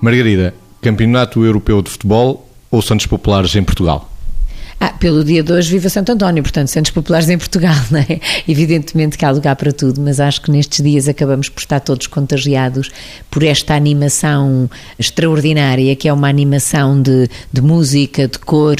Margarida, Campeonato Europeu de Futebol ou Santos Populares em Portugal? Ah, pelo dia de hoje viva Santo António, portanto, Santos Populares em Portugal, não é? Evidentemente que há lugar para tudo, mas acho que nestes dias acabamos por estar todos contagiados por esta animação extraordinária, que é uma animação de, de música, de cor,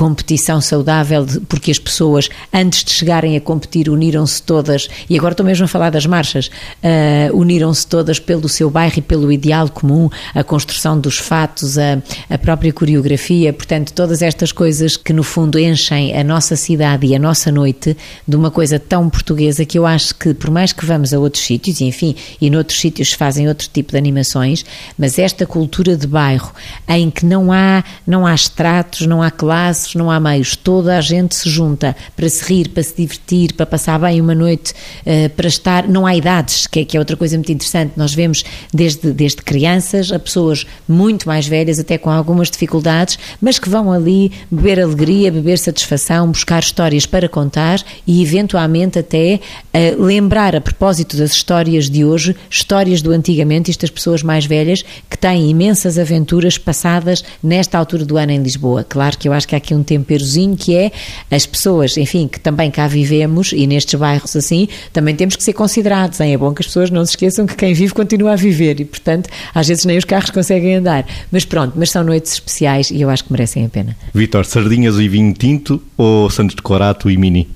competição saudável, porque as pessoas, antes de chegarem a competir, uniram-se todas, e agora estou mesmo a falar das marchas, uh, uniram-se todas pelo seu bairro e pelo ideal comum, a construção dos fatos, a, a própria coreografia, portanto, todas estas coisas que no fundo enchem a nossa cidade e a nossa noite de uma coisa tão portuguesa que eu acho que, por mais que vamos a outros sítios, e enfim, e noutros sítios fazem outro tipo de animações, mas esta cultura de bairro em que não há, não há estratos, não há classes, não há meios, toda a gente se junta para se rir, para se divertir, para passar bem uma noite, uh, para estar, não há idades, que é, que é outra coisa muito interessante, nós vemos desde, desde crianças a pessoas muito mais velhas, até com algumas dificuldades, mas que vão ali beber alegria beber satisfação, buscar histórias para contar e, eventualmente, até uh, lembrar, a propósito das histórias de hoje, histórias do antigamente, estas pessoas mais velhas que têm imensas aventuras passadas nesta altura do ano em Lisboa. Claro que eu acho que há aqui um temperozinho que é as pessoas, enfim, que também cá vivemos e nestes bairros assim, também temos que ser considerados. Hein? É bom que as pessoas não se esqueçam que quem vive continua a viver e, portanto, às vezes nem os carros conseguem andar. Mas pronto, mas são noites especiais e eu acho que merecem a pena. Vitor, sardinhas e vinho tinto ou Santos de Corato e Mini?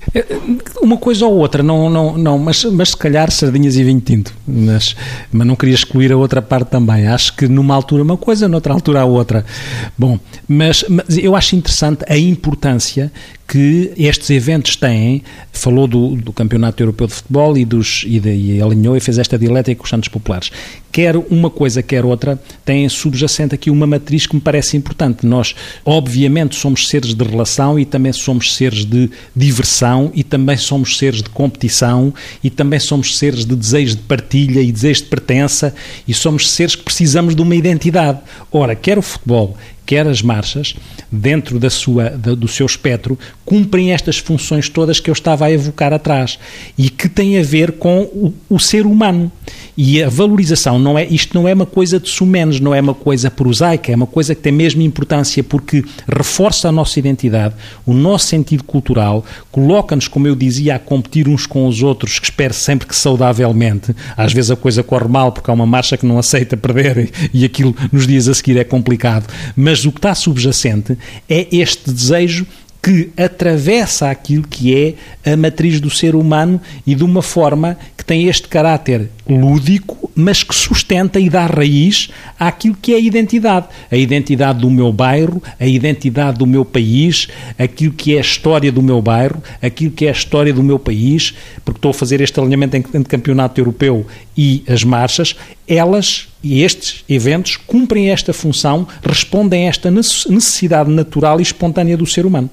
Uma coisa ou outra, não, não, não mas, mas se calhar sardinhas e vinho tinto. Mas, mas não queria excluir a outra parte também. Acho que numa altura uma coisa, noutra altura a outra. Bom, mas, mas eu acho interessante a importância que estes eventos têm, falou do, do Campeonato Europeu de Futebol e, dos, e, de, e alinhou e fez esta dialética com os Santos Populares. Quer uma coisa, quer outra, tem subjacente aqui uma matriz que me parece importante. Nós, obviamente, somos seres de relação e também somos seres de diversão e também somos seres de competição e também somos seres de desejo de partilha e desejo de pertença e somos seres que precisamos de uma identidade. Ora, quer o futebol, quer as marchas, dentro da sua, da, do seu espectro, cumprem estas funções todas que eu estava a evocar atrás e que têm a ver com o, o ser humano. E a valorização não é isto não é uma coisa de sumenos, não é uma coisa prosaica, é uma coisa que tem mesmo importância porque reforça a nossa identidade, o nosso sentido cultural, coloca-nos, como eu dizia, a competir uns com os outros, que espero sempre que saudavelmente. Às vezes a coisa corre mal porque há uma marcha que não aceita perder e aquilo nos dias a seguir é complicado. Mas o que está subjacente é este desejo que atravessa aquilo que é a matriz do ser humano e de uma forma que tem este caráter lúdico, mas que sustenta e dá raiz àquilo que é a identidade. A identidade do meu bairro, a identidade do meu país, aquilo que é a história do meu bairro, aquilo que é a história do meu país, porque estou a fazer este alinhamento entre campeonato europeu e as marchas, elas e estes eventos cumprem esta função, respondem a esta necessidade natural e espontânea do ser humano.